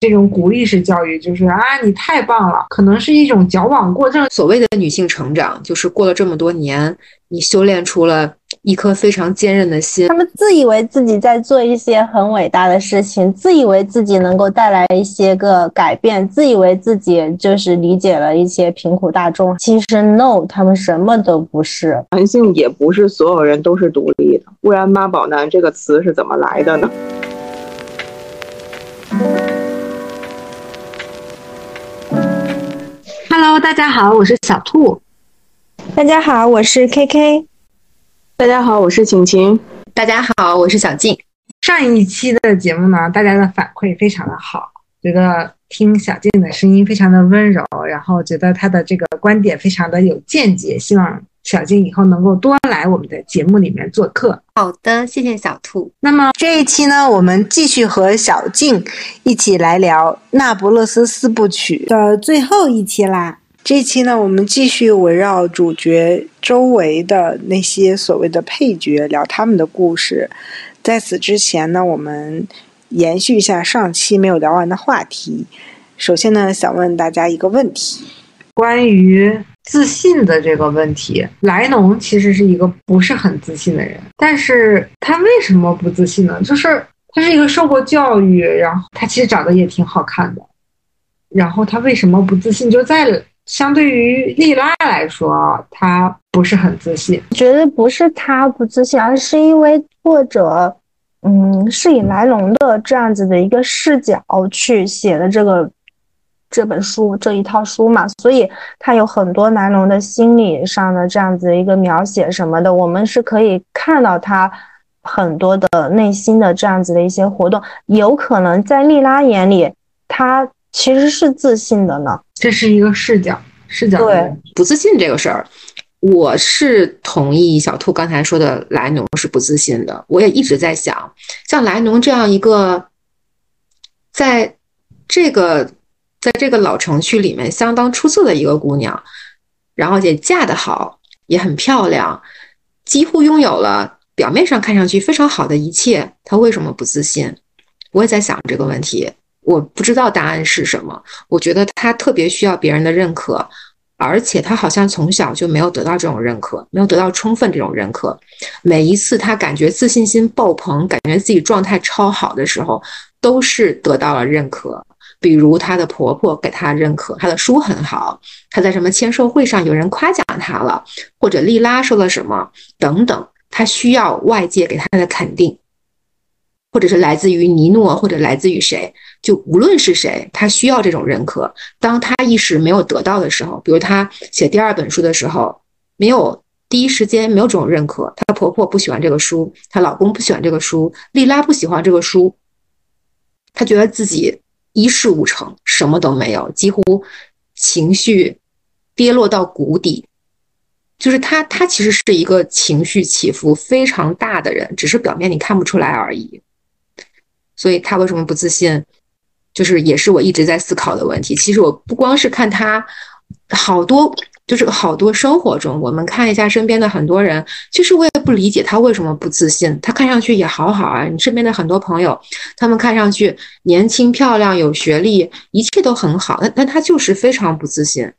这种鼓励式教育，就是啊，你太棒了，可能是一种矫枉过正。所谓的女性成长，就是过了这么多年，你修炼出了。一颗非常坚韧的心。他们自以为自己在做一些很伟大的事情，自以为自己能够带来一些个改变，自以为自己就是理解了一些贫苦大众。其实 no，他们什么都不是。男性也不是所有人都是独立的，不然“妈宝男”这个词是怎么来的呢？Hello，大家好，我是小兔。大家好，我是 KK。大家好，我是晴晴。大家好，我是小静。上一期的节目呢，大家的反馈非常的好，觉得听小静的声音非常的温柔，然后觉得她的这个观点非常的有见解，希望小静以后能够多来我们的节目里面做客。好的，谢谢小兔。那么这一期呢，我们继续和小静一起来聊《那不勒斯四部曲》的最后一期啦。这期呢，我们继续围绕主角周围的那些所谓的配角聊他们的故事。在此之前呢，我们延续一下上期没有聊完的话题。首先呢，想问大家一个问题：关于自信的这个问题。莱农其实是一个不是很自信的人，但是他为什么不自信呢？就是他是一个受过教育，然后他其实长得也挺好看的，然后他为什么不自信？就在。相对于莉拉来说，他不是很自信。觉得不是他不自信，而是因为作者，嗯，是以莱龙的这样子的一个视角去写的这个这本书这一套书嘛，所以他有很多来龙的心理上的这样子一个描写什么的，我们是可以看到他很多的内心的这样子的一些活动。有可能在莉拉眼里，他其实是自信的呢。这是一个视角，视角对不自信这个事儿，我是同意小兔刚才说的，莱农是不自信的。我也一直在想，像莱农这样一个，在这个在这个老城区里面相当出色的一个姑娘，然后也嫁得好，也很漂亮，几乎拥有了表面上看上去非常好的一切，她为什么不自信？我也在想这个问题。我不知道答案是什么。我觉得他特别需要别人的认可，而且他好像从小就没有得到这种认可，没有得到充分这种认可。每一次他感觉自信心爆棚，感觉自己状态超好的时候，都是得到了认可。比如她的婆婆给她认可，她的书很好，她在什么签售会上有人夸奖她了，或者莉拉说了什么等等，她需要外界给她的肯定。或者是来自于尼诺，或者来自于谁，就无论是谁，他需要这种认可。当他一时没有得到的时候，比如他写第二本书的时候，没有第一时间没有这种认可，她婆婆不喜欢这个书，她老公不喜欢这个书，莉拉不喜欢这个书，她觉得自己一事无成，什么都没有，几乎情绪跌落到谷底。就是他，他其实是一个情绪起伏非常大的人，只是表面你看不出来而已。所以他为什么不自信，就是也是我一直在思考的问题。其实我不光是看他，好多就是好多生活中，我们看一下身边的很多人，其实我也不理解他为什么不自信。他看上去也好好啊，你身边的很多朋友，他们看上去年轻漂亮、有学历，一切都很好，但但他就是非常不自信，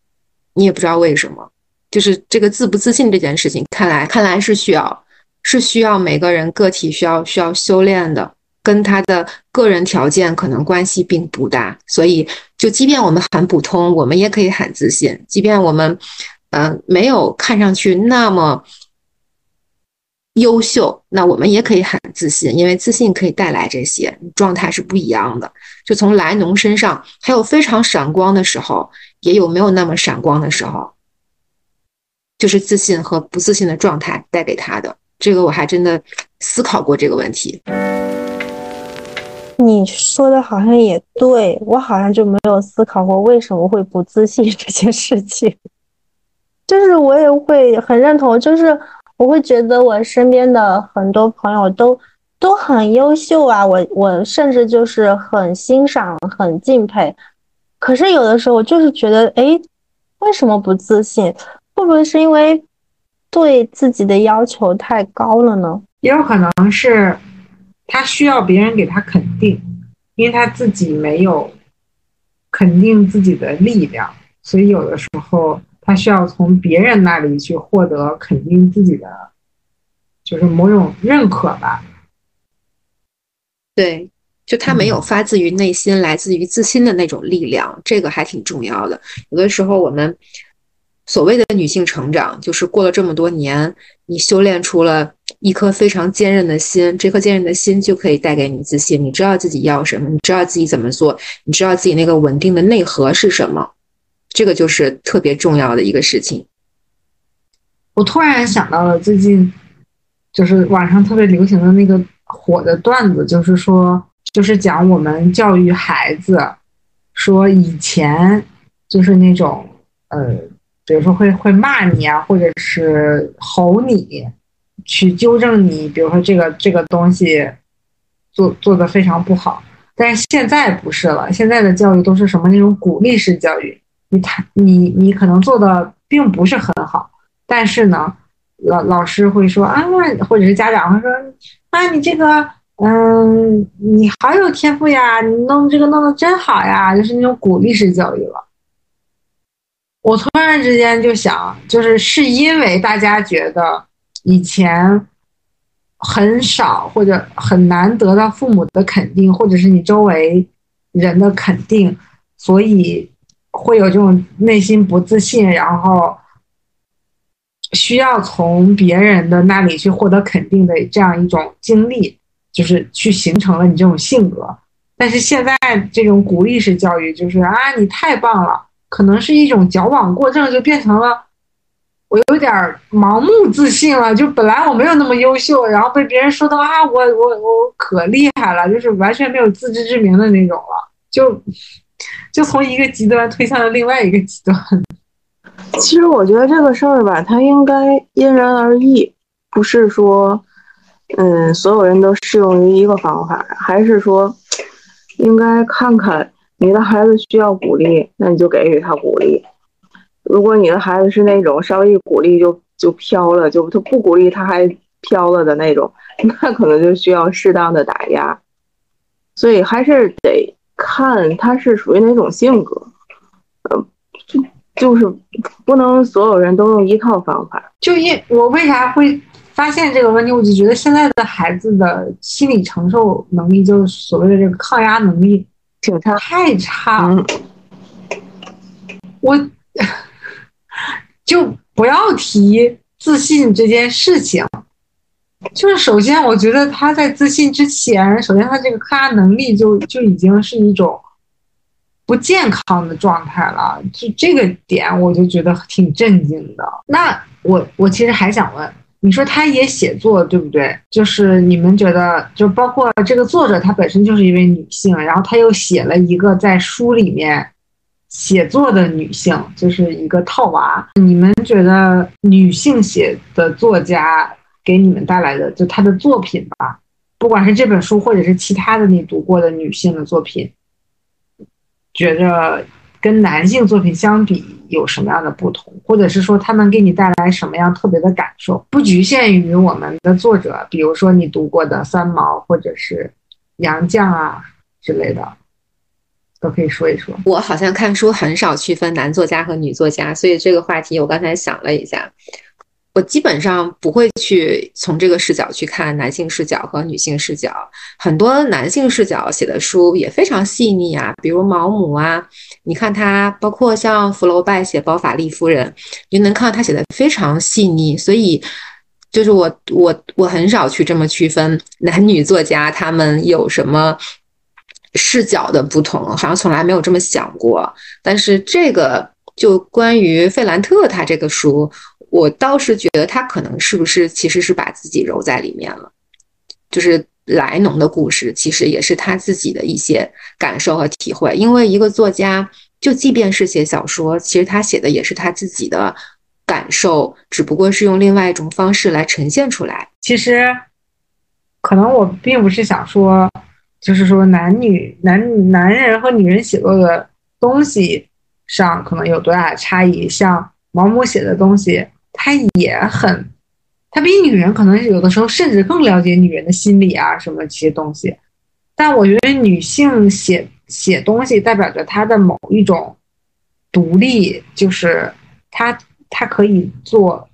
你也不知道为什么。就是这个自不自信这件事情，看来看来是需要是需要每个人个体需要需要修炼的。跟他的个人条件可能关系并不大，所以就即便我们很普通，我们也可以很自信；即便我们，嗯，没有看上去那么优秀，那我们也可以很自信，因为自信可以带来这些状态是不一样的。就从莱农身上，还有非常闪光的时候，也有没有那么闪光的时候，就是自信和不自信的状态带给他的。这个我还真的思考过这个问题。你说的好像也对，我好像就没有思考过为什么会不自信这件事情。就是我也会很认同，就是我会觉得我身边的很多朋友都都很优秀啊，我我甚至就是很欣赏、很敬佩。可是有的时候我就是觉得，哎，为什么不自信？会不会是因为对自己的要求太高了呢？也有可能是。他需要别人给他肯定，因为他自己没有肯定自己的力量，所以有的时候他需要从别人那里去获得肯定自己的，就是某种认可吧。对，就他没有发自于内心、来自于自心的那种力量，这个还挺重要的。有的时候我们。所谓的女性成长，就是过了这么多年，你修炼出了一颗非常坚韧的心，这颗坚韧的心就可以带给你自信。你知道自己要什么，你知道自己怎么做，你知道自己那个稳定的内核是什么，这个就是特别重要的一个事情。我突然想到了最近，就是网上特别流行的那个火的段子，就是说，就是讲我们教育孩子，说以前就是那种，呃。比如说会会骂你啊，或者是吼你，去纠正你。比如说这个这个东西做做的非常不好，但是现在不是了。现在的教育都是什么那种鼓励式教育？你他你你可能做的并不是很好，但是呢，老老师会说啊，或者是家长会说啊，你这个嗯，你好有天赋呀，你弄这个弄得真好呀，就是那种鼓励式教育了。我突然之间就想，就是是因为大家觉得以前很少或者很难得到父母的肯定，或者是你周围人的肯定，所以会有这种内心不自信，然后需要从别人的那里去获得肯定的这样一种经历，就是去形成了你这种性格。但是现在这种鼓励式教育，就是啊，你太棒了。可能是一种矫枉过正，就变成了我有点盲目自信了。就本来我没有那么优秀，然后被别人说到啊，我我我可厉害了，就是完全没有自知之明的那种了。就就从一个极端推向了另外一个极端。其实我觉得这个事儿吧，它应该因人而异，不是说嗯所有人都适用于一个方法，还是说应该看看。你的孩子需要鼓励，那你就给予他鼓励。如果你的孩子是那种稍微一鼓励就就飘了，就他不鼓励他还飘了的那种，那可能就需要适当的打压。所以还是得看他是属于哪种性格，呃，就就是不能所有人都用一套方法。就因我为啥会发现这个问题，我就觉得现在的孩子的心理承受能力，就是所谓的这个抗压能力。挺差，太差了。我 就不要提自信这件事情。就是首先，我觉得他在自信之前，首先他这个抗压能力就就已经是一种不健康的状态了。就这个点，我就觉得挺震惊的。那我我其实还想问。你说他也写作，对不对？就是你们觉得，就包括这个作者，她本身就是一位女性，然后她又写了一个在书里面写作的女性，就是一个套娃。你们觉得女性写的作家给你们带来的，就她的作品吧，不管是这本书或者是其他的你读过的女性的作品，觉着？跟男性作品相比有什么样的不同，或者是说他能给你带来什么样特别的感受？不局限于我们的作者，比如说你读过的三毛或者是杨绛啊之类的，都可以说一说。我好像看书很少区分男作家和女作家，所以这个话题我刚才想了一下。我基本上不会去从这个视角去看男性视角和女性视角。很多男性视角写的书也非常细腻啊，比如毛姆啊，你看他，包括像福楼拜写《包法利夫人》，你就能看到他写的非常细腻。所以，就是我我我很少去这么区分男女作家他们有什么视角的不同，好像从来没有这么想过。但是这个就关于费兰特他这个书。我倒是觉得他可能是不是其实是把自己揉在里面了，就是莱农的故事其实也是他自己的一些感受和体会。因为一个作家，就即便是写小说，其实他写的也是他自己的感受，只不过是用另外一种方式来呈现出来。其实，可能我并不是想说，就是说男女男男人和女人写作的东西上可能有多大的差异，像毛姆写的东西。他也很，他比女人可能有的时候甚至更了解女人的心理啊，什么这些东西。但我觉得女性写写东西代表着她的某一种独立，就是他他可以做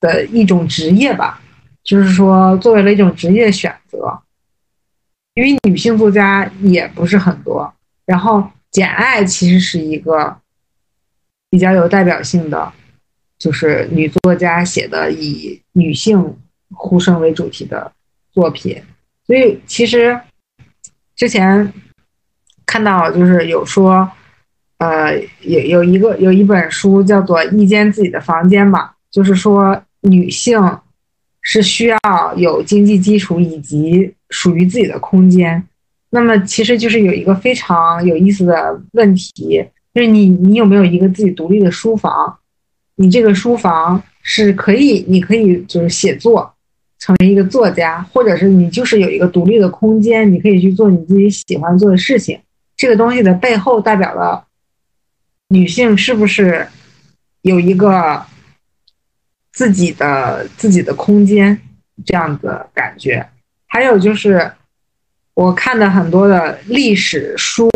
的一种职业吧，就是说作为了一种职业选择。因为女性作家也不是很多，然后《简爱》其实是一个比较有代表性的，就是女作家写的以女性呼声为主题的作品，所以其实之前看到就是有说，呃，有有一个有一本书叫做《一间自己的房间》吧，就是说女性是需要有经济基础以及。属于自己的空间，那么其实就是有一个非常有意思的问题，就是你你有没有一个自己独立的书房？你这个书房是可以，你可以就是写作，成为一个作家，或者是你就是有一个独立的空间，你可以去做你自己喜欢做的事情。这个东西的背后代表了女性是不是有一个自己的自己的空间这样的感觉？还有就是，我看的很多的历史书，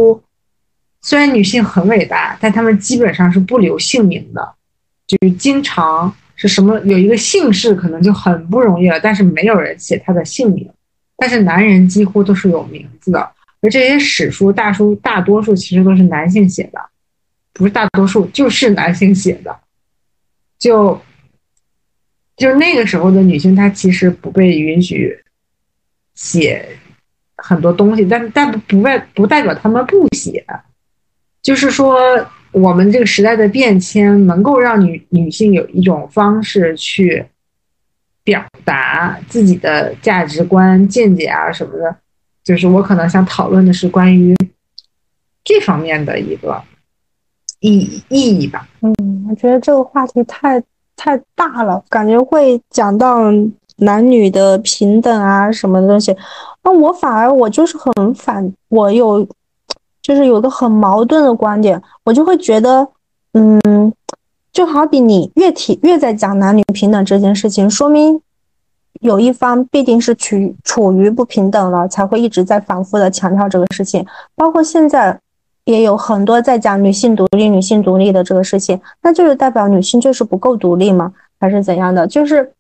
虽然女性很伟大，但她们基本上是不留姓名的，就是经常是什么有一个姓氏可能就很不容易了，但是没有人写她的姓名。但是男人几乎都是有名字的，而这些史书大书大多数其实都是男性写的，不是大多数就是男性写的，就就是那个时候的女性，她其实不被允许。写很多东西，但但不外不代表她们不写，就是说我们这个时代的变迁能够让女女性有一种方式去表达自己的价值观、见解啊什么的，就是我可能想讨论的是关于这方面的一个意意义吧。嗯，我觉得这个话题太太大了，感觉会讲到。男女的平等啊，什么东西？那我反而我就是很反，我有就是有个很矛盾的观点，我就会觉得，嗯，就好比你越提越在讲男女平等这件事情，说明有一方必定是处处于不平等了，才会一直在反复的强调这个事情。包括现在也有很多在讲女性独立、女性独立的这个事情，那就是代表女性就是不够独立吗？还是怎样的？就是。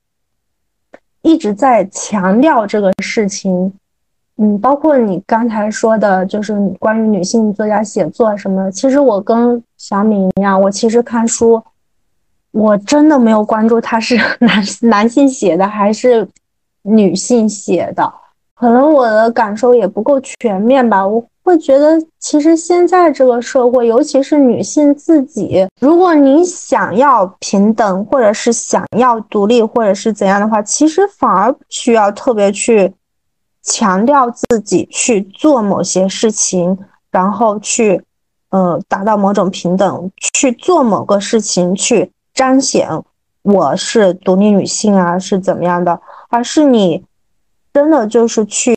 一直在强调这个事情，嗯，包括你刚才说的，就是关于女性作家写作什么。其实我跟小敏一样，我其实看书，我真的没有关注他是 男男性写的还是女性写的，可能我的感受也不够全面吧。我。会觉得，其实现在这个社会，尤其是女性自己，如果你想要平等，或者是想要独立，或者是怎样的话，其实反而需要特别去强调自己去做某些事情，然后去呃达到某种平等，去做某个事情，去彰显我是独立女性啊，是怎么样的，而是你真的就是去。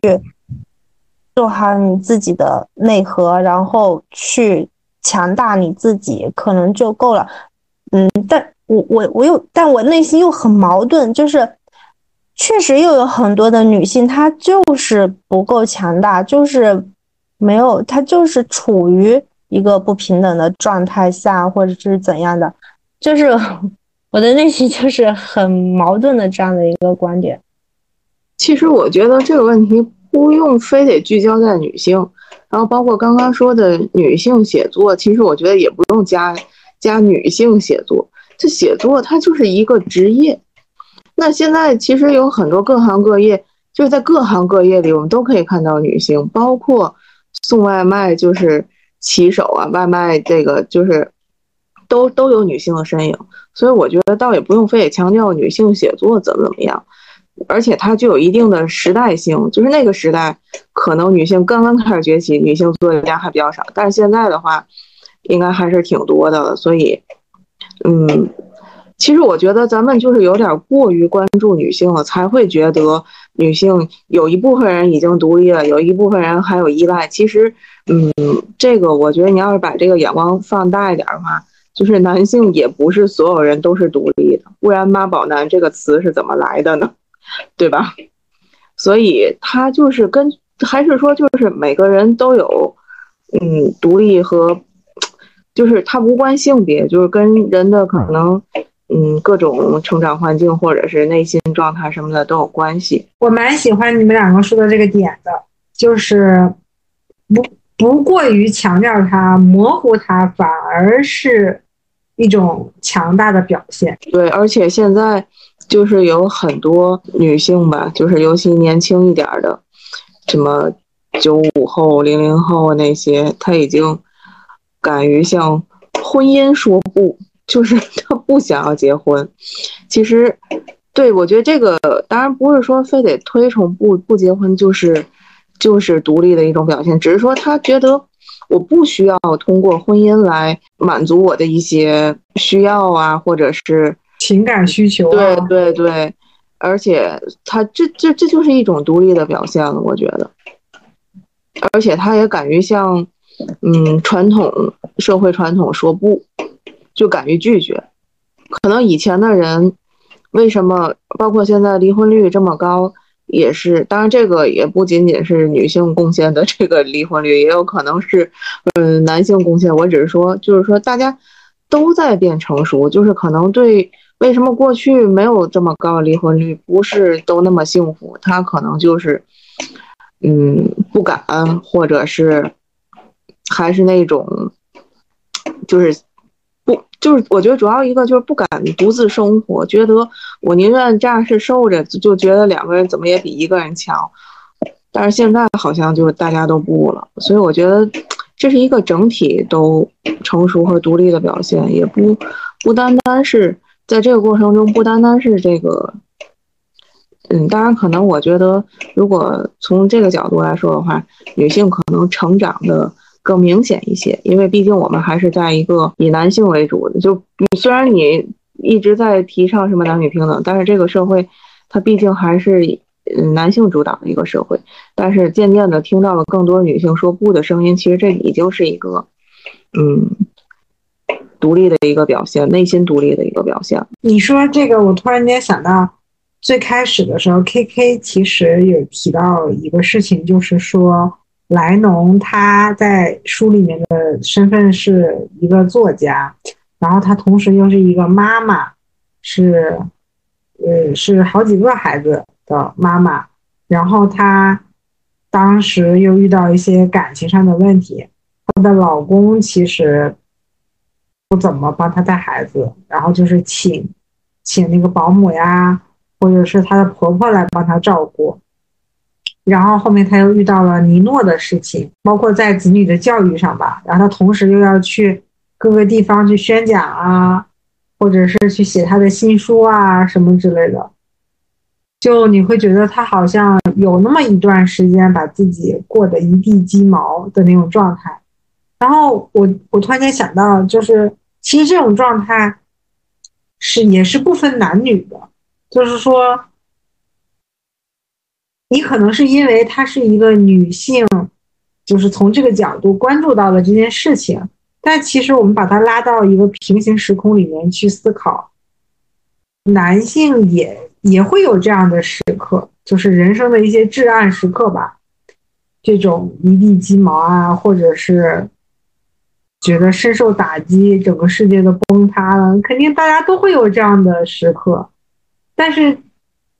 做好你自己的内核，然后去强大你自己，可能就够了。嗯，但我我我又，但我内心又很矛盾，就是确实又有很多的女性，她就是不够强大，就是没有，她就是处于一个不平等的状态下，或者是怎样的，就是 我的内心就是很矛盾的这样的一个观点。其实我觉得这个问题。不用非得聚焦在女性，然后包括刚刚说的女性写作，其实我觉得也不用加加女性写作。这写作它就是一个职业。那现在其实有很多各行各业，就是在各行各业里，我们都可以看到女性，包括送外卖就是骑手啊，外卖这个就是都都有女性的身影。所以我觉得倒也不用非得强调女性写作怎么怎么样。而且它具有一定的时代性，就是那个时代可能女性刚刚开始崛起，女性作家还比较少，但是现在的话，应该还是挺多的了。所以，嗯，其实我觉得咱们就是有点过于关注女性了，才会觉得女性有一部分人已经独立了，有一部分人还有依赖。其实，嗯，这个我觉得你要是把这个眼光放大一点的话，就是男性也不是所有人都是独立的，不然“妈宝男”这个词是怎么来的呢？对吧？所以他就是跟还是说就是每个人都有嗯独立和就是它无关性别，就是跟人的可能嗯各种成长环境或者是内心状态什么的都有关系。我蛮喜欢你们两个说的这个点的，就是不不过于强调它、模糊它，反而是一种强大的表现。对，而且现在。就是有很多女性吧，就是尤其年轻一点的，什么九五后、零零后那些，她已经敢于向婚姻说不，就是 她不想要结婚。其实，对我觉得这个当然不是说非得推崇不不结婚就是就是独立的一种表现，只是说她觉得我不需要通过婚姻来满足我的一些需要啊，或者是。情感需求，对对对，而且他这这这就是一种独立的表现了，我觉得，而且他也敢于向，嗯，传统社会传统说不，就敢于拒绝。可能以前的人为什么，包括现在离婚率这么高，也是，当然这个也不仅仅是女性贡献的这个离婚率，也有可能是，嗯，男性贡献。我只是说，就是说大家都在变成熟，就是可能对。为什么过去没有这么高离婚率？不是都那么幸福？他可能就是，嗯，不敢，或者是还是那种，就是不，就是我觉得主要一个就是不敢独自生活，觉得我宁愿这样是受着，就觉得两个人怎么也比一个人强。但是现在好像就大家都不了，所以我觉得这是一个整体都成熟和独立的表现，也不不单单是。在这个过程中，不单单是这个，嗯，当然可能我觉得，如果从这个角度来说的话，女性可能成长的更明显一些，因为毕竟我们还是在一个以男性为主的。就虽然你一直在提倡什么男女平等，但是这个社会它毕竟还是嗯男性主导的一个社会。但是渐渐的听到了更多女性说不的声音，其实这已经是一个，嗯。独立的一个表现，内心独立的一个表现。你说这个，我突然间想到，最开始的时候，K K 其实有提到一个事情，就是说莱农他在书里面的身份是一个作家，然后他同时又是一个妈妈，是呃是好几个孩子的妈妈，然后她当时又遇到一些感情上的问题，她的老公其实。不怎么帮她带孩子，然后就是请，请那个保姆呀，或者是她的婆婆来帮她照顾。然后后面她又遇到了尼诺的事情，包括在子女的教育上吧。然后她同时又要去各个地方去宣讲啊，或者是去写她的新书啊什么之类的。就你会觉得她好像有那么一段时间把自己过得一地鸡毛的那种状态。然后我我突然间想到，就是。其实这种状态是也是不分男女的，就是说，你可能是因为她是一个女性，就是从这个角度关注到了这件事情，但其实我们把它拉到一个平行时空里面去思考，男性也也会有这样的时刻，就是人生的一些至暗时刻吧，这种一地鸡毛啊，或者是。觉得深受打击，整个世界都崩塌了，肯定大家都会有这样的时刻，但是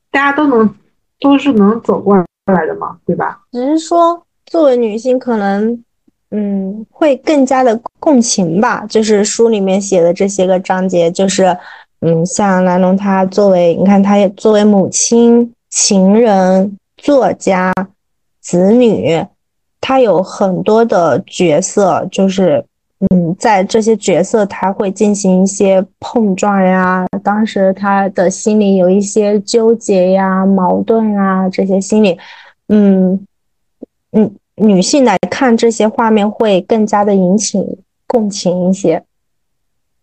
大家都能都是能走过来的嘛，对吧？只是说作为女性，可能嗯会更加的共情吧。就是书里面写的这些个章节，就是嗯，像蓝龙他作为你看，他也作为母亲、情人、作家、子女，他有很多的角色，就是。嗯，在这些角色，他会进行一些碰撞呀。当时他的心里有一些纠结呀、矛盾啊，这些心理，嗯嗯，女性来看这些画面会更加的引起共情一些。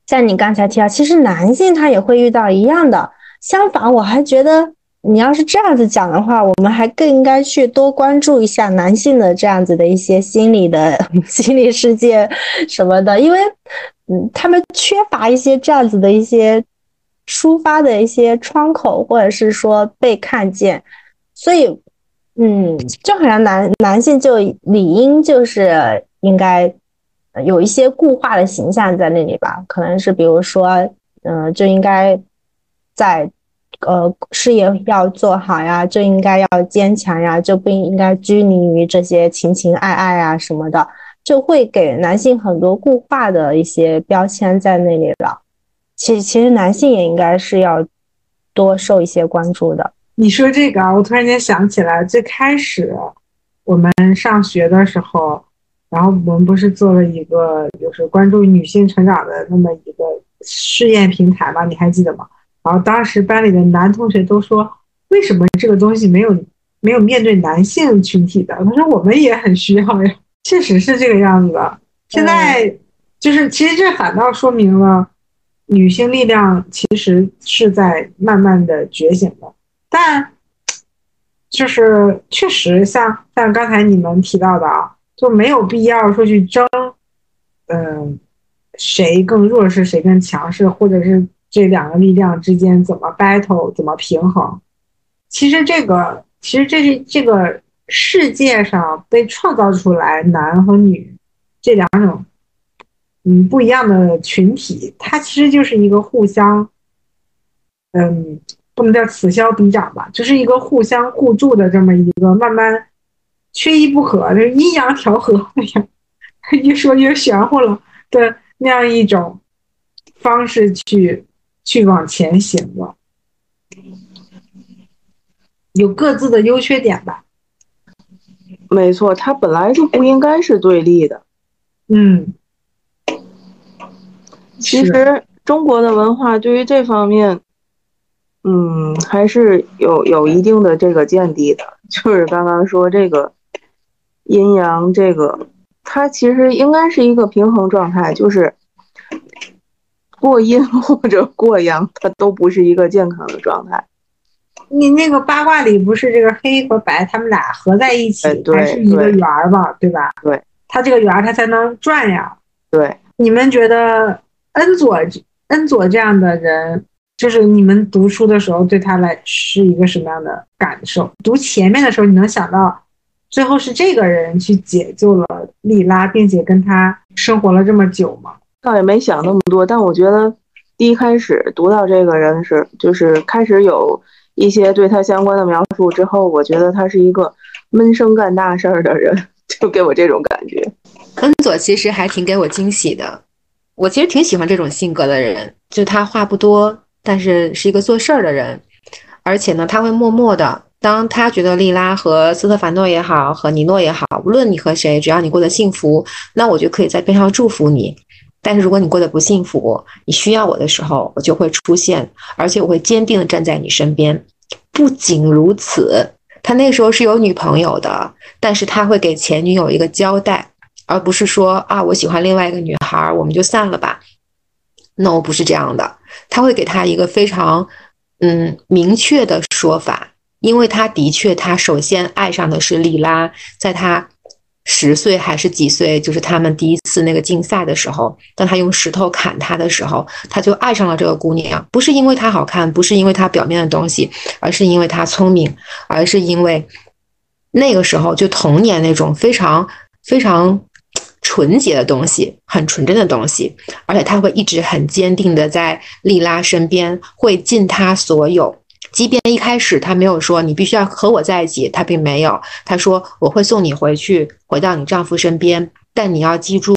像你刚才提到，其实男性他也会遇到一样的。相反，我还觉得。你要是这样子讲的话，我们还更应该去多关注一下男性的这样子的一些心理的 心理世界什么的，因为，嗯，他们缺乏一些这样子的一些抒发的一些窗口，或者是说被看见，所以嗯，就好像男男性就理应就是应该有一些固化的形象在那里吧？可能是比如说，嗯，就应该在呃事业要做好呀，就应该要坚强呀，就不应该拘泥于这些情情爱爱啊什么的，就会给男性很多固化的一些标签在那里了。其，其实男性也应该是要多受一些关注的。你说这个啊，我突然间想起来，最开始我们上学的时候，然后我们不是做了一个就是关注女性成长的那么一个试验平台吗？你还记得吗？然后当时班里的男同学都说，为什么这个东西没有没有面对男性群体的？他说我们也很需要呀，确实是这个样子的。现在就是其实这反倒说明了女性力量其实是在慢慢的觉醒的。但就是确实像像刚才你们提到的啊，就没有必要说去争，嗯，谁更弱势，谁更强势，或者是这两个力量之间怎么 battle，怎么平衡。其实这个，其实这是这个世界上被创造出来男和女这两种嗯不一样的群体，它其实就是一个互相，嗯。不能叫此消彼长吧，就是一个互相互助的这么一个慢慢缺一不可，就是阴阳调和。哎呀，越说越玄乎了的那样一种方式去去往前行了，有各自的优缺点吧。没错，它本来就不应该是对立的。嗯，其实中国的文化对于这方面。嗯，还是有有一定的这个见地的，就是刚刚说这个阴阳，这个它其实应该是一个平衡状态，就是过阴 或者过阳，它都不是一个健康的状态。你那个八卦里不是这个黑和白，他们俩合在一起还是一个圆儿嘛？对吧？对，它这个圆儿它才能转呀。对，你们觉得恩佐恩佐这样的人？就是你们读书的时候，对他来是一个什么样的感受？读前面的时候，你能想到最后是这个人去解救了莉拉，并且跟他生活了这么久吗？倒也没想那么多，但我觉得第一开始读到这个人是，就是开始有一些对他相关的描述之后，我觉得他是一个闷声干大事儿的人，就给我这种感觉。恩佐其实还挺给我惊喜的，我其实挺喜欢这种性格的人，就他话不多。但是是一个做事儿的人，而且呢，他会默默的。当他觉得莉拉和斯特凡诺也好，和尼诺也好，无论你和谁，只要你过得幸福，那我就可以在边上祝福你。但是如果你过得不幸福，你需要我的时候，我就会出现，而且我会坚定的站在你身边。不仅如此，他那时候是有女朋友的，但是他会给前女友一个交代，而不是说啊，我喜欢另外一个女孩，我们就散了吧。no，不是这样的，他会给他一个非常嗯明确的说法，因为他的确，他首先爱上的是莉拉，在他十岁还是几岁，就是他们第一次那个竞赛的时候，当他用石头砍他的时候，他就爱上了这个姑娘，不是因为她好看，不是因为她表面的东西，而是因为她聪明，而是因为那个时候就童年那种非常非常。纯洁的东西，很纯真的东西，而且他会一直很坚定的在莉拉身边，会尽他所有。即便一开始他没有说你必须要和我在一起，他并没有。他说我会送你回去，回到你丈夫身边，但你要记住，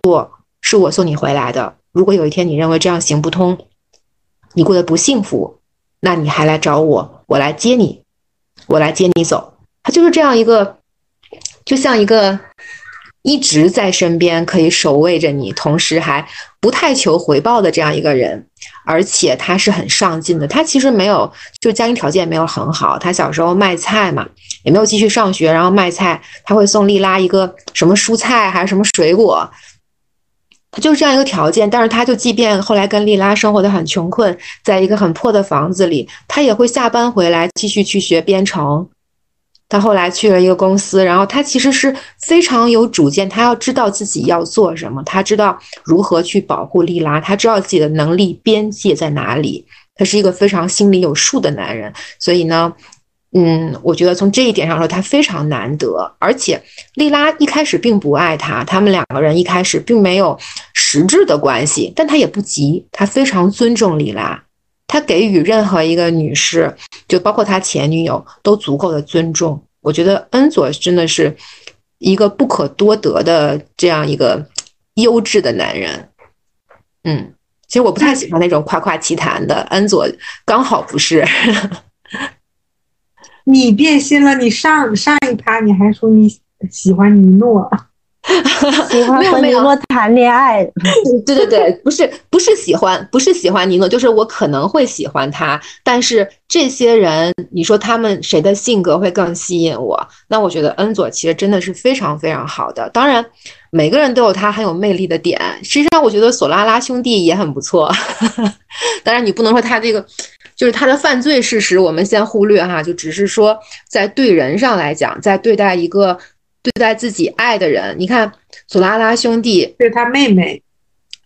是我送你回来的。如果有一天你认为这样行不通，你过得不幸福，那你还来找我，我来接你，我来接你走。他就是这样一个，就像一个。一直在身边，可以守卫着你，同时还不太求回报的这样一个人，而且他是很上进的。他其实没有，就家庭条件没有很好。他小时候卖菜嘛，也没有继续上学，然后卖菜。他会送丽拉一个什么蔬菜还是什么水果，他就是这样一个条件。但是他就即便后来跟丽拉生活的很穷困，在一个很破的房子里，他也会下班回来继续去学编程。他后来去了一个公司，然后他其实是非常有主见，他要知道自己要做什么，他知道如何去保护莉拉，他知道自己的能力边界在哪里，他是一个非常心里有数的男人。所以呢，嗯，我觉得从这一点上说，他非常难得。而且莉拉一开始并不爱他，他们两个人一开始并没有实质的关系，但他也不急，他非常尊重莉拉，他给予任何一个女士，就包括他前女友，都足够的尊重。我觉得恩佐真的是一个不可多得的这样一个优质的男人。嗯，其实我不太喜欢那种夸夸其谈的，恩佐刚好不是。你变心了，你上上一趴你还说你喜欢尼诺，喜欢和尼诺谈恋爱。对对对，不是不是喜欢，不是喜欢尼诺，就是我可能会喜欢他。但是这些人，你说他们谁的性格会更吸引我？那我觉得恩佐其实真的是非常非常好的。当然，每个人都有他很有魅力的点。实际上，我觉得索拉拉兄弟也很不错。当然，你不能说他这个。就是他的犯罪事实，我们先忽略哈，就只是说在对人上来讲，在对待一个对待自己爱的人，你看索拉拉兄弟对他妹妹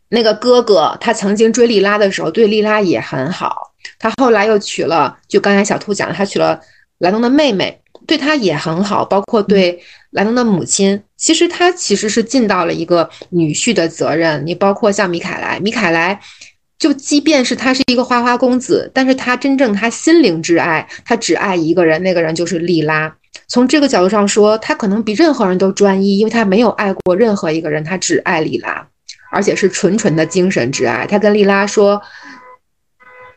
那个哥哥，他曾经追莉拉的时候对莉拉也很好，他后来又娶了，就刚才小兔讲的，他娶了莱农的妹妹，对他也很好，包括对莱农的母亲，其实他其实是尽到了一个女婿的责任。你包括像米凯莱，米凯莱。就即便是他是一个花花公子，但是他真正他心灵之爱，他只爱一个人，那个人就是莉拉。从这个角度上说，他可能比任何人都专一，因为他没有爱过任何一个人，他只爱莉拉，而且是纯纯的精神之爱。他跟莉拉说：“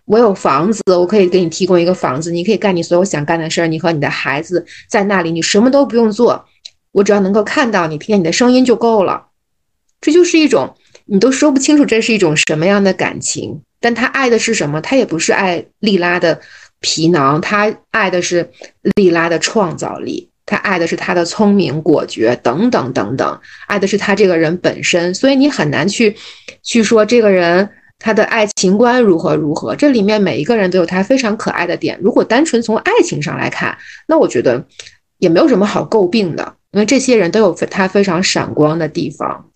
我有房子，我可以给你提供一个房子，你可以干你所有想干的事儿，你和你的孩子在那里，你什么都不用做，我只要能够看到你，听见你的声音就够了。”这就是一种。你都说不清楚这是一种什么样的感情，但他爱的是什么？他也不是爱莉拉的皮囊，他爱的是莉拉的创造力，他爱的是他的聪明果决等等等等，爱的是他这个人本身。所以你很难去去说这个人他的爱情观如何如何。这里面每一个人都有他非常可爱的点。如果单纯从爱情上来看，那我觉得也没有什么好诟病的，因为这些人都有他非常闪光的地方。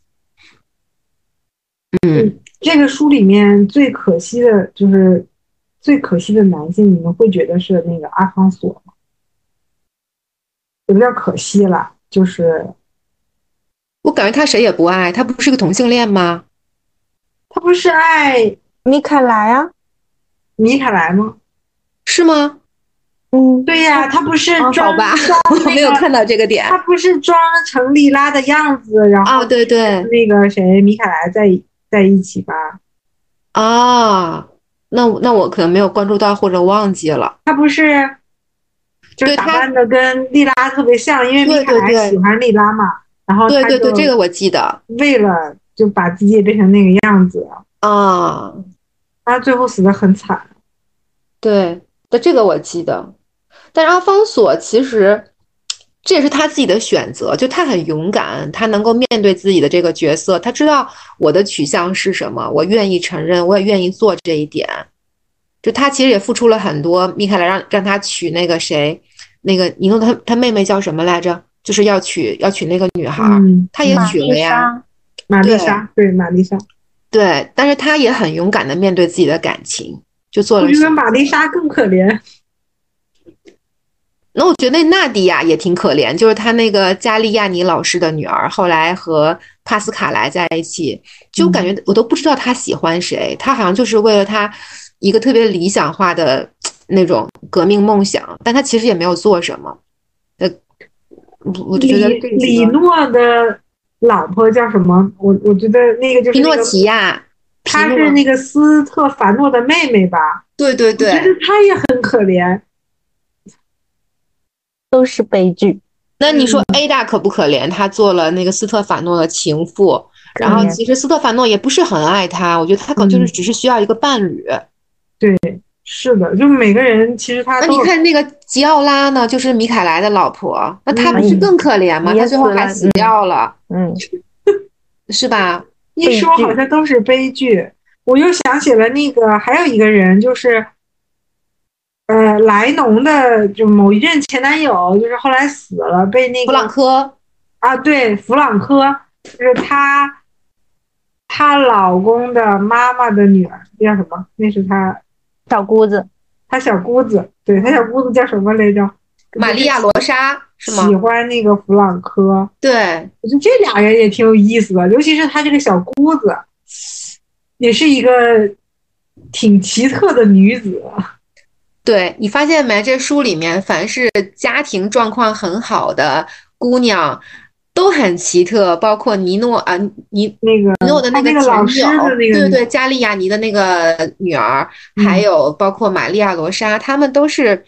嗯，这个书里面最可惜的就是最可惜的男性，你们会觉得是那个阿方索吗？有点可惜了，就是我感觉他谁也不爱，他不是个同性恋吗？他不是爱米凯莱啊？米凯莱吗？是吗？嗯，对呀，他不是装吧？我没有看到这个点。他不是装成莉拉的样子，然后啊，对对，那个谁，米凯莱在。在一起吧，啊，那那我可能没有关注到或者忘记了。他不是，就打扮的跟莉拉特别像，因为米凯莱喜欢莉拉嘛。然后对对对，这个我记得。为了就把自己变成那个样子啊，他最后死的很惨。对，那这个我记得。但是阿方索其实。这也是他自己的选择，就他很勇敢，他能够面对自己的这个角色，他知道我的取向是什么，我愿意承认，我也愿意做这一点。就他其实也付出了很多。米凯莱让让他娶那个谁，那个你说他他妹妹叫什么来着？就是要娶要娶那个女孩，他也娶了呀，玛丽莎，对玛丽莎，对，但是他也很勇敢的面对自己的感情，就做了。我觉得玛丽莎更可怜。那我觉得娜迪亚也挺可怜，就是他那个加利亚尼老师的女儿，后来和帕斯卡莱在一起，就感觉我都不知道他喜欢谁，他好像就是为了他一个特别理想化的那种革命梦想，但他其实也没有做什么。呃，我就觉得李诺的老婆叫什么？我我觉得那个就是皮诺奇亚，她是那个斯特凡诺的妹妹吧？对对对，我觉得她也很可怜。都是悲剧。那你说 A 大可不可怜？他做了那个斯特法诺的情妇，然后其实斯特法诺也不是很爱他。我觉得他可能就是只是需要一个伴侣。对，是的，就每个人其实他。那你看那个吉奥拉呢？就是米凯莱的老婆，那他不是更可怜吗？他最后还死掉了。嗯，是吧？一说好像都是悲剧。我又想起了那个还有一个人，就是。呃，莱农的就某一任前男友，就是后来死了，被那个弗朗科啊，对，弗朗科，就是他，她老公的妈妈的女儿，叫什么？那是他小姑子，他小姑子，对他小姑子叫什么来着？玛利亚罗莎是吗？喜欢那个弗朗科。对，我觉得这俩人也挺有意思的，尤其是她这个小姑子，也是一个挺奇特的女子。对你发现没？这书里面凡是家庭状况很好的姑娘。都很奇特，包括尼诺啊，尼那个尼诺的那个前友，对对，加利亚尼的那个女儿，还有包括玛利亚罗莎，他们都是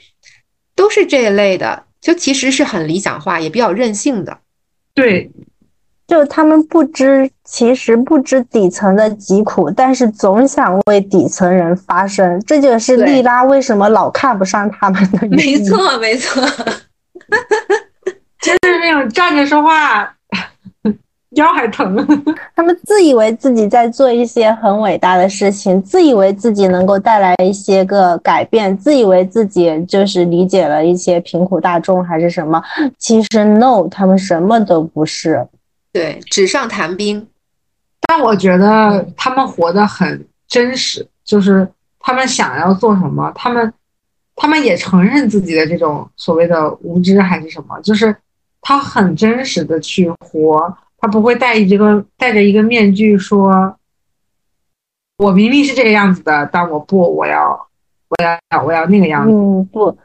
都是这一类的，就其实是很理想化，也比较任性的。对，就他们不知其实不知底层的疾苦，但是总想为底层人发声，这就是莉拉为什么老看不上他们的原因。没错，没错。就是那种站着说话腰还疼。他们自以为自己在做一些很伟大的事情，自以为自己能够带来一些个改变，自以为自己就是理解了一些贫苦大众还是什么。其实 no，他们什么都不是。对，纸上谈兵。但我觉得他们活得很真实，就是他们想要做什么，他们他们也承认自己的这种所谓的无知还是什么，就是。他很真实的去活，他不会戴一个戴着一个面具说：“我明明是这个样子的，但我不，我要，我要，我要那个样子。”嗯，不，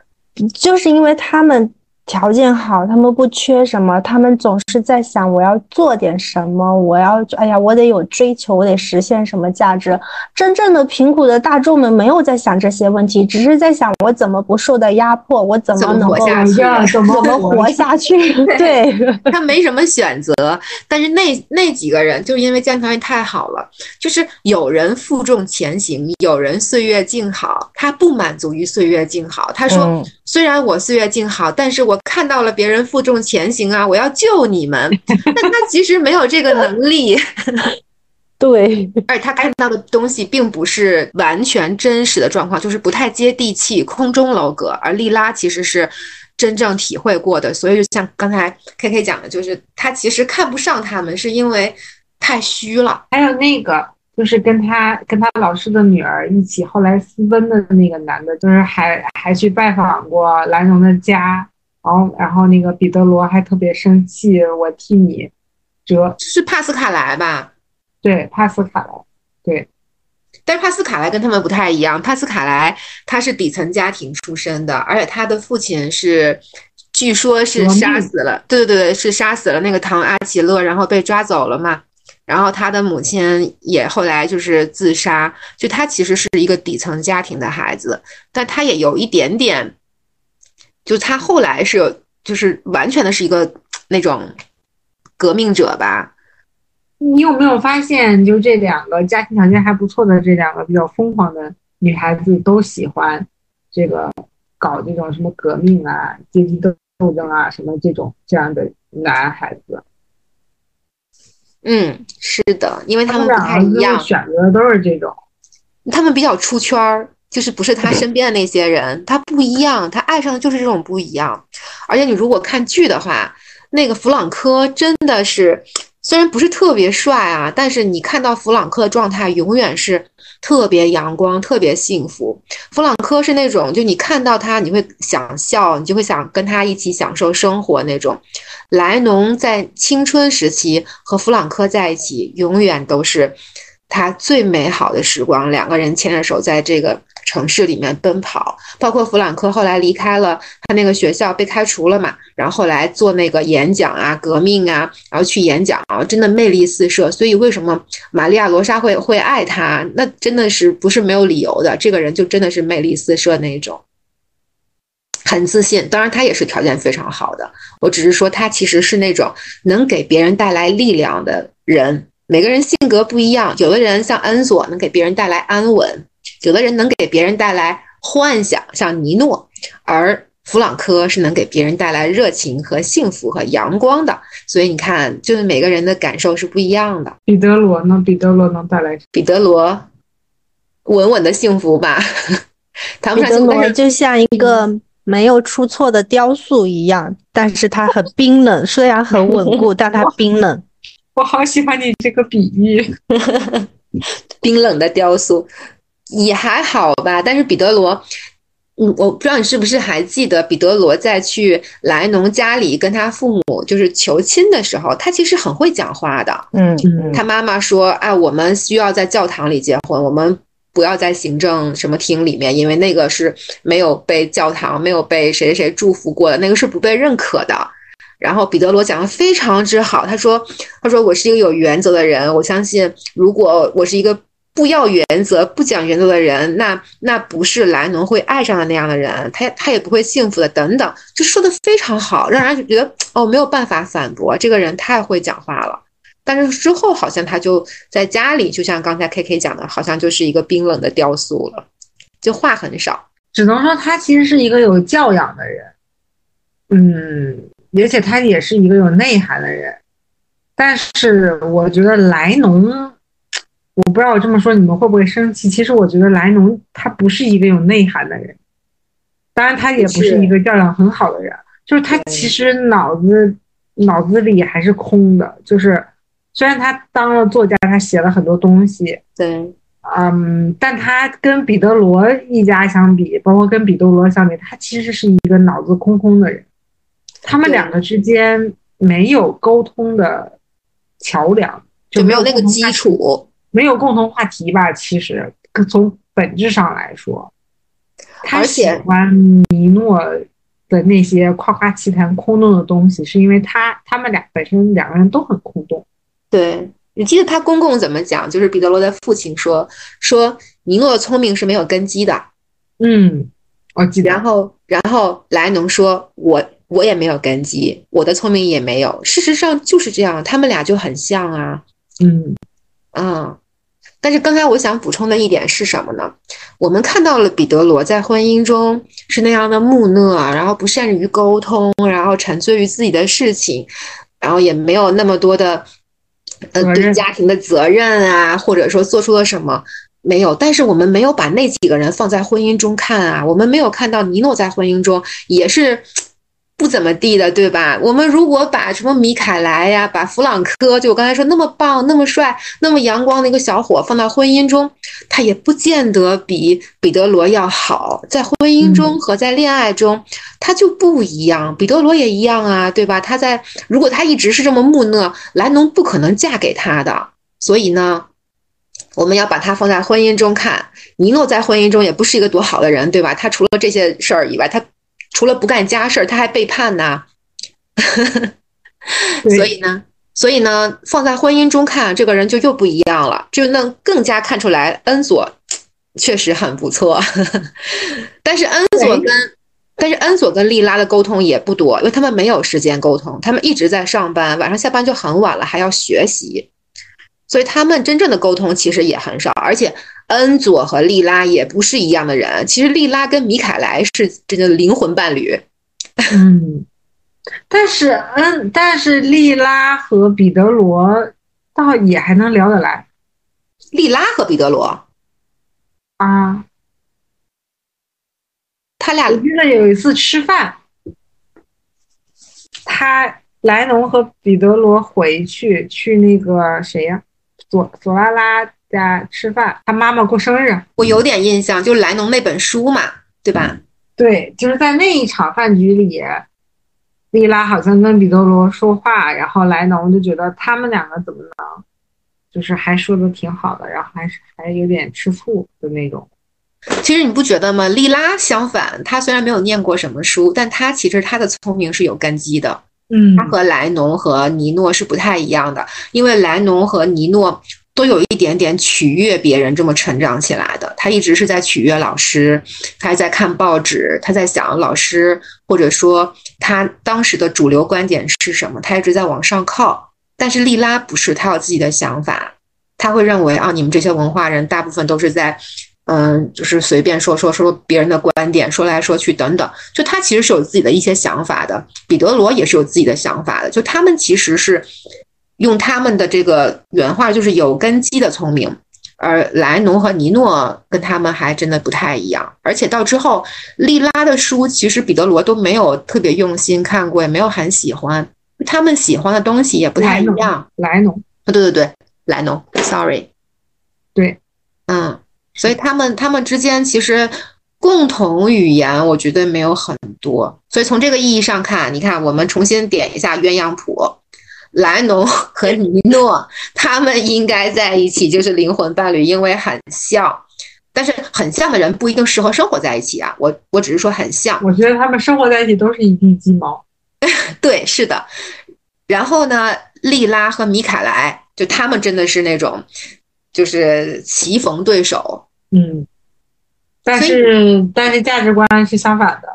就是因为他们。条件好，他们不缺什么，他们总是在想我要做点什么，我要哎呀，我得有追求，我得实现什么价值。真正的贫苦的大众们没有在想这些问题，只是在想我怎么不受到压迫，我怎么能够怎么活下去？对他没什么选择，但是那那几个人就是因为家庭条件太好了，就是有人负重前行，有人岁月静好，他不满足于岁月静好，他说。虽然我岁月静好，但是我看到了别人负重前行啊！我要救你们，但他其实没有这个能力。对，而且他看到的东西并不是完全真实的状况，就是不太接地气，空中楼阁。而莉拉其实是真正体会过的，所以就像刚才 K K 讲的，就是他其实看不上他们，是因为太虚了。还有那个。就是跟他跟他老师的女儿一起后来私奔的那个男的，就是还还去拜访过兰荣的家，然后然后那个彼得罗还特别生气，我替你折，是帕斯卡莱吧？对，帕斯卡莱，对。但是帕斯卡莱跟他们不太一样，帕斯卡莱他是底层家庭出身的，而且他的父亲是，据说是杀死了，对对对，是杀死了那个唐阿奇勒，然后被抓走了嘛。然后他的母亲也后来就是自杀，就他其实是一个底层家庭的孩子，但他也有一点点，就他后来是有，就是完全的是一个那种革命者吧。你有没有发现，就这两个家庭条件还不错的这两个比较疯狂的女孩子，都喜欢这个搞这种什么革命啊、阶级斗斗争啊什么这种这样的男孩子。嗯，是的，因为他们不太一样，选择的都是这种。他们比较出圈儿，就是不是他身边的那些人，他不一样，他爱上的就是这种不一样。而且你如果看剧的话，那个弗朗科真的是，虽然不是特别帅啊，但是你看到弗朗科的状态永远是特别阳光、特别幸福。弗朗科是那种，就你看到他，你会想笑，你就会想跟他一起享受生活那种。莱农在青春时期和弗朗科在一起，永远都是他最美好的时光。两个人牵着手在这个城市里面奔跑，包括弗朗科后来离开了他那个学校，被开除了嘛，然后后来做那个演讲啊、革命啊，然后去演讲啊，真的魅力四射。所以为什么玛利亚罗莎会会爱他？那真的是不是没有理由的？这个人就真的是魅力四射那种。很自信，当然他也是条件非常好的。我只是说他其实是那种能给别人带来力量的人。每个人性格不一样，有的人像恩佐能给别人带来安稳，有的人能给别人带来幻想，像尼诺，而弗朗科是能给别人带来热情和幸福和阳光的。所以你看，就是每个人的感受是不一样的。彼得罗呢？彼得罗能带来彼得罗稳稳的幸福吧？谈不上幸福，就像一个。没有出错的雕塑一样，但是它很冰冷，虽然很稳固，但它冰冷。我好喜欢你这个比喻，冰冷的雕塑也还好吧。但是彼得罗，嗯，我不知道你是不是还记得彼得罗在去莱农家里跟他父母就是求亲的时候，他其实很会讲话的。嗯，他妈妈说：“哎，我们需要在教堂里结婚，我们不要在行政什么厅里面，因为那个是没有被教堂、没有被谁谁谁祝福过的，那个是不被认可的。”然后彼得罗讲的非常之好，他说：“他说我是一个有原则的人，我相信如果我是一个。”不要原则、不讲原则的人，那那不是莱农会爱上的那样的人，他他也不会幸福的。等等，就说的非常好，让人觉得哦，没有办法反驳，这个人太会讲话了。但是之后好像他就在家里，就像刚才 K K 讲的，好像就是一个冰冷的雕塑了，就话很少。只能说他其实是一个有教养的人，嗯，而且他也是一个有内涵的人。但是我觉得莱农。我不知道我这么说你们会不会生气？其实我觉得莱农他不是一个有内涵的人，当然他也不是一个教养很好的人，就是他其实脑子脑子里还是空的。就是虽然他当了作家，他写了很多东西，对，嗯，但他跟彼得罗一家相比，包括跟彼得罗相比，他其实是一个脑子空空的人。他们两个之间没有沟通的桥梁，就没有那个基础。没有共同话题吧？其实从本质上来说，他喜欢尼诺的那些夸夸其谈、空洞的东西，是因为他他们俩本身两个人都很空洞。对你记得他公公怎么讲？就是彼得罗的父亲说说尼诺的聪明是没有根基的。嗯，我记得。然后然后莱农说：“我我也没有根基，我的聪明也没有。事实上就是这样，他们俩就很像啊。”嗯嗯。但是刚才我想补充的一点是什么呢？我们看到了彼得罗在婚姻中是那样的木讷，然后不善于沟通，然后沉醉于自己的事情，然后也没有那么多的呃对家庭的责任啊，或者说做出了什么没有。但是我们没有把那几个人放在婚姻中看啊，我们没有看到尼诺在婚姻中也是。不怎么地的，对吧？我们如果把什么米凯莱呀，把弗朗科，就我刚才说那么棒、那么帅、那么阳光的一个小伙放到婚姻中，他也不见得比彼得罗要好。在婚姻中和在恋爱中，他就不一样。彼得罗也一样啊，对吧？他在如果他一直是这么木讷，莱农不可能嫁给他的。所以呢，我们要把他放在婚姻中看。尼诺在婚姻中也不是一个多好的人，对吧？他除了这些事儿以外，他。除了不干家事儿，他还背叛呢。所以呢，所以呢，放在婚姻中看，这个人就又不一样了，就能更加看出来恩佐确实很不错。但是恩佐跟但是恩佐跟莉拉的沟通也不多，因为他们没有时间沟通，他们一直在上班，晚上下班就很晚了，还要学习，所以他们真正的沟通其实也很少，而且。恩佐和莉拉也不是一样的人。其实莉拉跟米凯莱是这个灵魂伴侣。嗯，但是恩，但是莉拉和彼得罗倒也还能聊得来。莉拉和彼得罗啊，他俩我记得有一次吃饭，他莱农和彼得罗回去去那个谁呀，索索拉拉。家吃饭，他妈妈过生日，我有点印象，就是莱农那本书嘛，对吧？对，就是在那一场饭局里，莉拉好像跟彼得罗说话，然后莱农就觉得他们两个怎么能，就是还说的挺好的，然后还是还有点吃醋的那种。其实你不觉得吗？莉拉相反，她虽然没有念过什么书，但她其实她的聪明是有根基的。嗯，她和莱农和尼诺是不太一样的，因为莱农和尼诺。都有一点点取悦别人这么成长起来的，他一直是在取悦老师，他还在看报纸，他在想老师或者说他当时的主流观点是什么，他一直在往上靠。但是莉拉不是，他有自己的想法，他会认为啊，你们这些文化人大部分都是在，嗯，就是随便说说说别人的观点，说来说去等等。就他其实是有自己的一些想法的，彼得罗也是有自己的想法的，就他们其实是。用他们的这个原话就是有根基的聪明，而莱农和尼诺跟他们还真的不太一样。而且到之后，利拉的书其实彼得罗都没有特别用心看过，也没有很喜欢。他们喜欢的东西也不太一样。莱农，对对对，莱农，sorry，对，嗯，所以他们他们之间其实共同语言我觉得没有很多，所以从这个意义上看，你看我们重新点一下鸳鸯谱，莱农 和尼诺他们应该在一起，就是灵魂伴侣，因为很像。但是很像的人不一定适合生活在一起啊，我我只是说很像。我觉得他们生活在一起都是一地鸡毛。对，是的。然后呢，莉拉和米凯莱，就他们真的是那种，就是棋逢对手。嗯。但是但是价值观是相反的。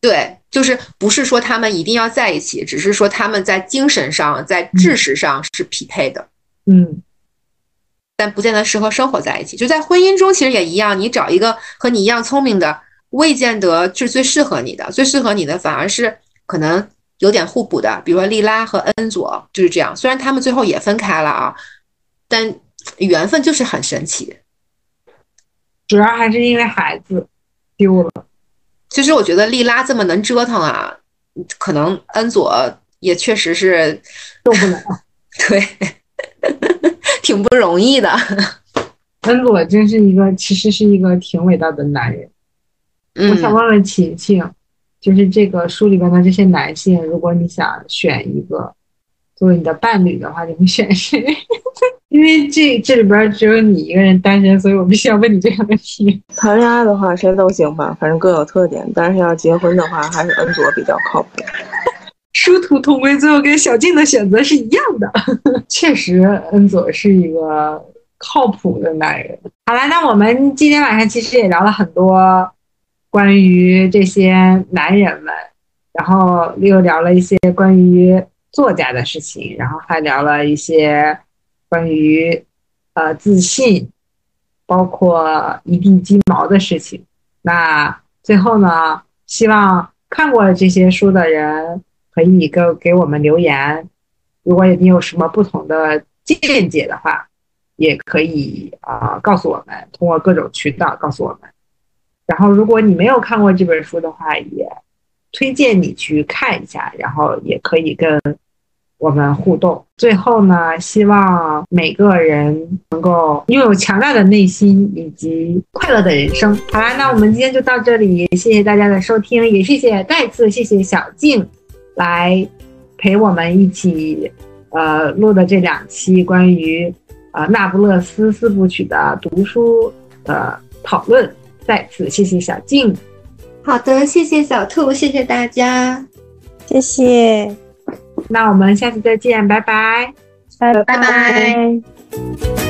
对，就是不是说他们一定要在一起，只是说他们在精神上、在知识上是匹配的。嗯。但不见得适合生活在一起。就在婚姻中，其实也一样。你找一个和你一样聪明的，未见得是最适合你的。最适合你的，反而是可能有点互补的。比如说莉拉和恩佐就是这样。虽然他们最后也分开了啊，但缘分就是很神奇。主要还是因为孩子丢了。其实我觉得莉拉这么能折腾啊，可能恩佐也确实是受不了。对。挺不容易的，恩佐真是一个，其实是一个挺伟大的男人。我想问问晴晴，就是这个书里边的这些男性，如果你想选一个作为你的伴侣的话，你会选谁？因为这这里边只有你一个人单身，所以我必须要问你这个问题。谈恋爱的话，谁都行吧，反正各有特点。但是要结婚的话，还是恩佐比较靠谱。殊途同归，最后跟小静的选择是一样的。确实，恩佐是一个靠谱的男人。好了，那我们今天晚上其实也聊了很多关于这些男人们，然后又聊了一些关于作家的事情，然后还聊了一些关于呃自信，包括一地鸡毛的事情。那最后呢，希望看过这些书的人。可以给给我们留言，如果你有什么不同的见解的话，也可以啊告诉我们，通过各种渠道告诉我们。然后，如果你没有看过这本书的话，也推荐你去看一下，然后也可以跟我们互动。最后呢，希望每个人能够拥有强大的内心以及快乐的人生。好啦，那我们今天就到这里，谢谢大家的收听，也谢谢再次谢谢小静。来陪我们一起，呃，录的这两期关于呃《那不勒斯四部曲》的读书的讨论，再次谢谢小静。好的，谢谢小兔，谢谢大家，谢谢。那我们下次再见，拜拜，拜拜。